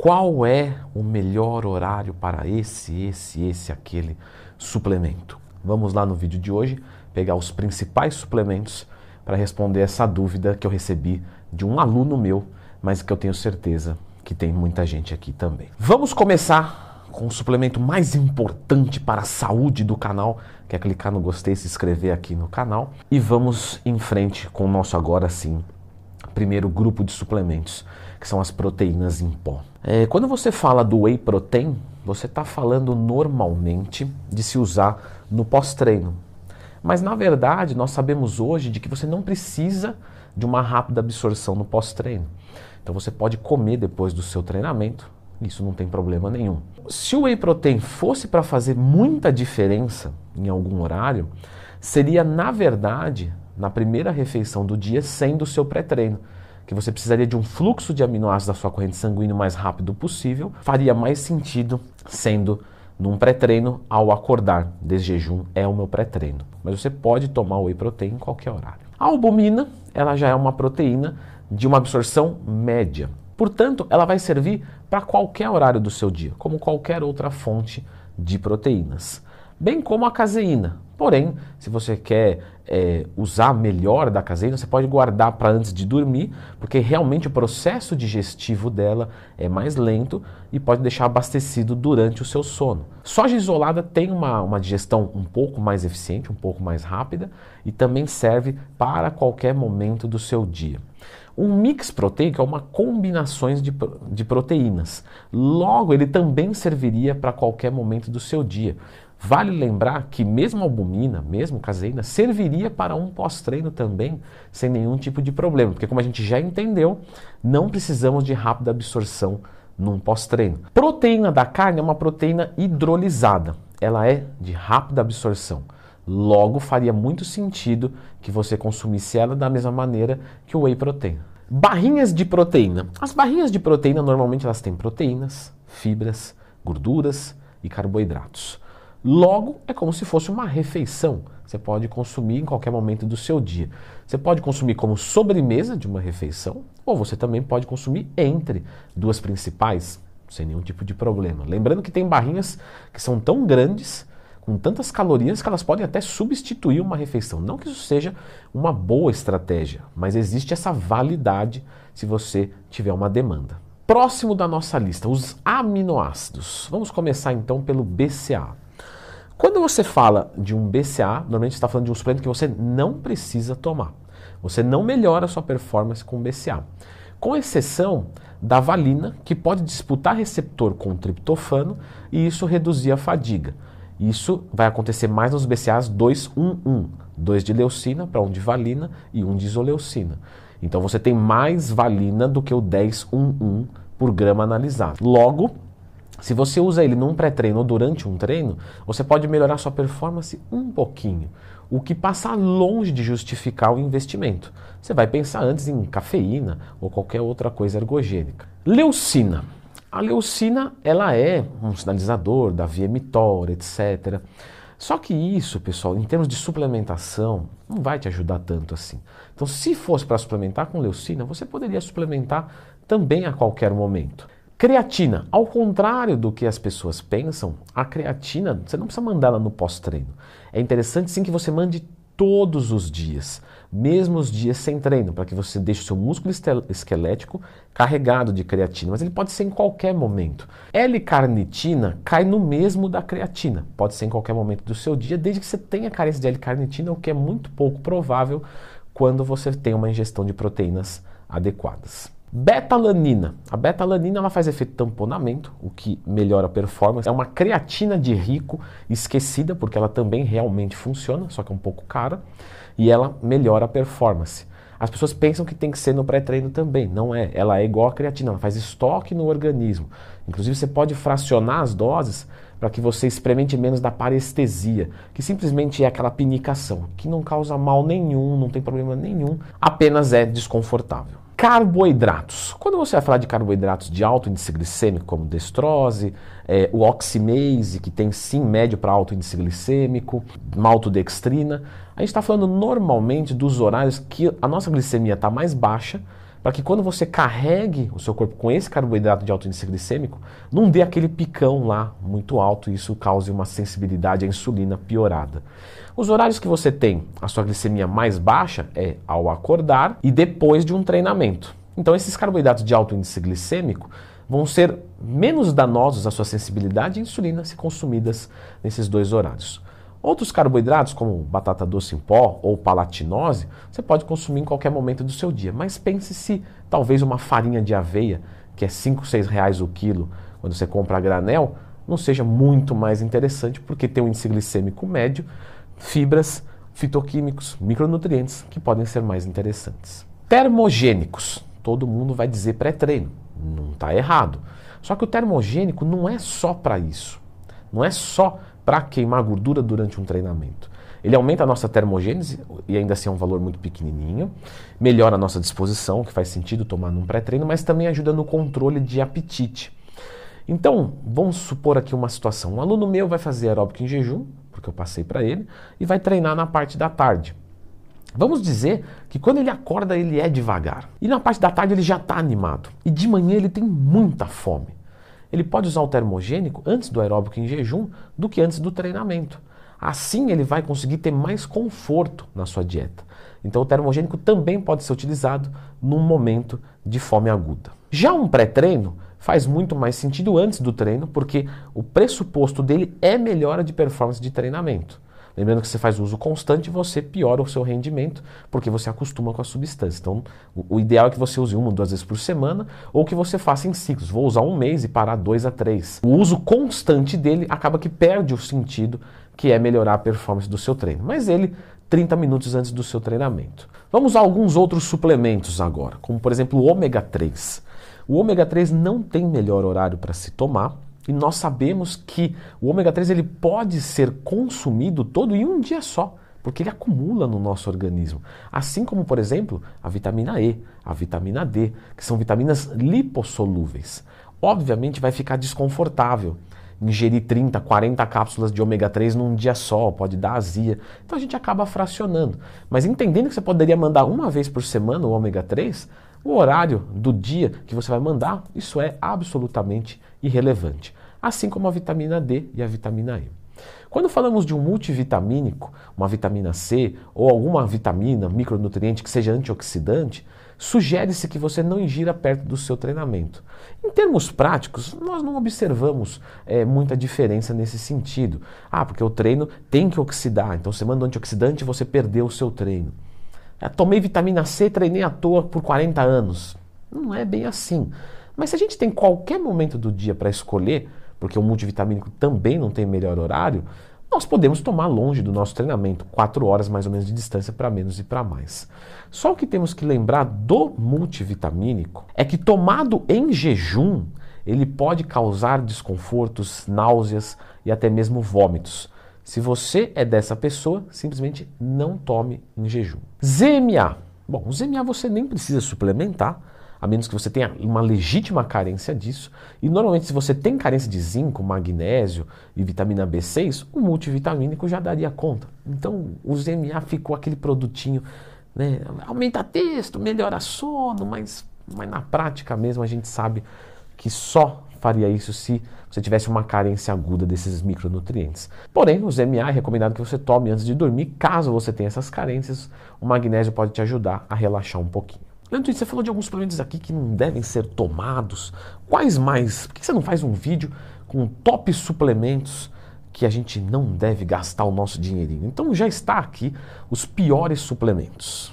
qual é o melhor horário para esse, esse, esse, aquele suplemento. Vamos lá no vídeo de hoje pegar os principais suplementos para responder essa dúvida que eu recebi de um aluno meu, mas que eu tenho certeza que tem muita gente aqui também. Vamos começar com o suplemento mais importante para a saúde do canal, que é clicar no gostei, se inscrever aqui no canal e vamos em frente com o nosso agora sim primeiro grupo de suplementos, que são as proteínas em pó. É, quando você fala do whey protein, você está falando normalmente de se usar no pós-treino. Mas na verdade, nós sabemos hoje de que você não precisa de uma rápida absorção no pós-treino. Então você pode comer depois do seu treinamento, isso não tem problema nenhum. Se o whey protein fosse para fazer muita diferença em algum horário, seria na verdade na primeira refeição do dia, sendo o seu pré-treino que você precisaria de um fluxo de aminoácidos da sua corrente sanguínea o mais rápido possível, faria mais sentido sendo num pré-treino ao acordar. Desde jejum é o meu pré-treino. Mas você pode tomar whey protein em qualquer horário. A albumina, ela já é uma proteína de uma absorção média. Portanto, ela vai servir para qualquer horário do seu dia, como qualquer outra fonte de proteínas. Bem como a caseína, Porém, se você quer é, usar melhor da caseína, você pode guardar para antes de dormir, porque realmente o processo digestivo dela é mais lento e pode deixar abastecido durante o seu sono. Soja isolada tem uma, uma digestão um pouco mais eficiente, um pouco mais rápida e também serve para qualquer momento do seu dia. Um mix proteico é uma combinação de, de proteínas. Logo, ele também serviria para qualquer momento do seu dia. Vale lembrar que mesmo albumina, mesmo caseína, serviria para um pós-treino também, sem nenhum tipo de problema, porque como a gente já entendeu, não precisamos de rápida absorção num pós-treino. Proteína da carne é uma proteína hidrolisada, ela é de rápida absorção. Logo, faria muito sentido que você consumisse ela da mesma maneira que o whey protein. Barrinhas de proteína. As barrinhas de proteína normalmente elas têm proteínas, fibras, gorduras e carboidratos. Logo, é como se fosse uma refeição. Você pode consumir em qualquer momento do seu dia. Você pode consumir como sobremesa de uma refeição, ou você também pode consumir entre duas principais, sem nenhum tipo de problema. Lembrando que tem barrinhas que são tão grandes, com tantas calorias, que elas podem até substituir uma refeição. Não que isso seja uma boa estratégia, mas existe essa validade se você tiver uma demanda. Próximo da nossa lista, os aminoácidos. Vamos começar então pelo BCA. Quando você fala de um BCA, normalmente está falando de um suplemento que você não precisa tomar. Você não melhora a sua performance com BCA. Com exceção da valina, que pode disputar receptor com o triptofano e isso reduzir a fadiga. Isso vai acontecer mais nos BCAs 211, 2 de leucina para um de valina e um de isoleucina. Então você tem mais valina do que o 1011 por grama analisado. Logo, se você usa ele num pré-treino ou durante um treino, você pode melhorar sua performance um pouquinho, o que passa longe de justificar o investimento. Você vai pensar antes em cafeína ou qualquer outra coisa ergogênica. Leucina. A leucina, ela é um sinalizador da via mTOR, etc. Só que isso, pessoal, em termos de suplementação, não vai te ajudar tanto assim. Então, se fosse para suplementar com leucina, você poderia suplementar também a qualquer momento. Creatina, ao contrário do que as pessoas pensam, a creatina você não precisa mandar ela no pós-treino. É interessante sim que você mande todos os dias, mesmo os dias sem treino, para que você deixe o seu músculo esquelético carregado de creatina, mas ele pode ser em qualquer momento. L-carnitina cai no mesmo da creatina, pode ser em qualquer momento do seu dia, desde que você tenha carência de L-carnitina, o que é muito pouco provável quando você tem uma ingestão de proteínas adequadas. Betalanina. A betalanina ela faz efeito tamponamento, o que melhora a performance. É uma creatina de rico esquecida, porque ela também realmente funciona, só que é um pouco cara, e ela melhora a performance. As pessoas pensam que tem que ser no pré-treino também. Não é. Ela é igual a creatina, ela faz estoque no organismo. Inclusive, você pode fracionar as doses para que você experimente menos da parestesia, que simplesmente é aquela pinicação, que não causa mal nenhum, não tem problema nenhum, apenas é desconfortável. Carboidratos. Quando você vai falar de carboidratos de alto índice glicêmico, como destrose, é, o oximase, que tem sim médio para alto índice glicêmico, maltodextrina, a gente está falando normalmente dos horários que a nossa glicemia está mais baixa, para que quando você carregue o seu corpo com esse carboidrato de alto índice glicêmico, não dê aquele picão lá muito alto e isso cause uma sensibilidade à insulina piorada. Os horários que você tem a sua glicemia mais baixa é ao acordar e depois de um treinamento. Então esses carboidratos de alto índice glicêmico vão ser menos danosos à sua sensibilidade à insulina se consumidas nesses dois horários. Outros carboidratos, como batata doce em pó ou palatinose, você pode consumir em qualquer momento do seu dia. Mas pense se talvez uma farinha de aveia, que é 5, 6 reais o quilo, quando você compra a granel, não seja muito mais interessante porque tem um índice glicêmico médio, fibras, fitoquímicos, micronutrientes que podem ser mais interessantes. Termogênicos. Todo mundo vai dizer pré-treino. Não está errado. Só que o termogênico não é só para isso. Não é só para queimar gordura durante um treinamento. Ele aumenta a nossa termogênese e ainda assim é um valor muito pequenininho, melhora a nossa disposição, que faz sentido tomar num pré-treino, mas também ajuda no controle de apetite. Então, vamos supor aqui uma situação. Um aluno meu vai fazer aeróbico em jejum, porque eu passei para ele, e vai treinar na parte da tarde. Vamos dizer que quando ele acorda ele é devagar. E na parte da tarde ele já está animado. E de manhã ele tem muita fome ele pode usar o termogênico antes do aeróbico em jejum do que antes do treinamento. Assim ele vai conseguir ter mais conforto na sua dieta. Então o termogênico também pode ser utilizado num momento de fome aguda. Já um pré-treino faz muito mais sentido antes do treino, porque o pressuposto dele é melhora de performance de treinamento. Lembrando que você faz uso constante, você piora o seu rendimento, porque você acostuma com a substância. Então, o, o ideal é que você use uma ou duas vezes por semana, ou que você faça em ciclos. Vou usar um mês e parar dois a três. O uso constante dele acaba que perde o sentido, que é melhorar a performance do seu treino. Mas ele, 30 minutos antes do seu treinamento. Vamos a alguns outros suplementos agora, como por exemplo o ômega 3. O ômega 3 não tem melhor horário para se tomar, e nós sabemos que o ômega 3 ele pode ser consumido todo em um dia só, porque ele acumula no nosso organismo. Assim como, por exemplo, a vitamina E, a vitamina D, que são vitaminas lipossolúveis. Obviamente vai ficar desconfortável ingerir 30, 40 cápsulas de ômega 3 num dia só, pode dar azia. Então a gente acaba fracionando. Mas entendendo que você poderia mandar uma vez por semana o ômega 3, o horário do dia que você vai mandar, isso é absolutamente irrelevante. Assim como a vitamina D e a vitamina E. Quando falamos de um multivitamínico, uma vitamina C ou alguma vitamina, micronutriente que seja antioxidante, sugere-se que você não ingira perto do seu treinamento. Em termos práticos, nós não observamos é, muita diferença nesse sentido. Ah, porque o treino tem que oxidar, então você manda um antioxidante e você perdeu o seu treino. Ah, tomei vitamina C, treinei à toa por 40 anos. Não é bem assim. Mas se a gente tem qualquer momento do dia para escolher, porque o multivitamínico também não tem melhor horário, nós podemos tomar longe do nosso treinamento, 4 horas mais ou menos de distância para menos e para mais. Só o que temos que lembrar do multivitamínico é que tomado em jejum, ele pode causar desconfortos, náuseas e até mesmo vômitos. Se você é dessa pessoa, simplesmente não tome em jejum. ZMA. Bom, o ZMA você nem precisa suplementar, a menos que você tenha uma legítima carência disso. E normalmente, se você tem carência de zinco, magnésio e vitamina B6, o multivitamínico já daria conta. Então, o ZMA ficou aquele produtinho, né? Aumenta texto, melhora sono, mas, mas na prática mesmo a gente sabe que só faria isso se você tivesse uma carência aguda desses micronutrientes. Porém, o ZMA é recomendado que você tome antes de dormir, caso você tenha essas carências, o magnésio pode te ajudar a relaxar um pouquinho. Leandro, você falou de alguns suplementos aqui que não devem ser tomados. Quais mais? Por que você não faz um vídeo com top suplementos que a gente não deve gastar o nosso dinheirinho? Então já está aqui os piores suplementos.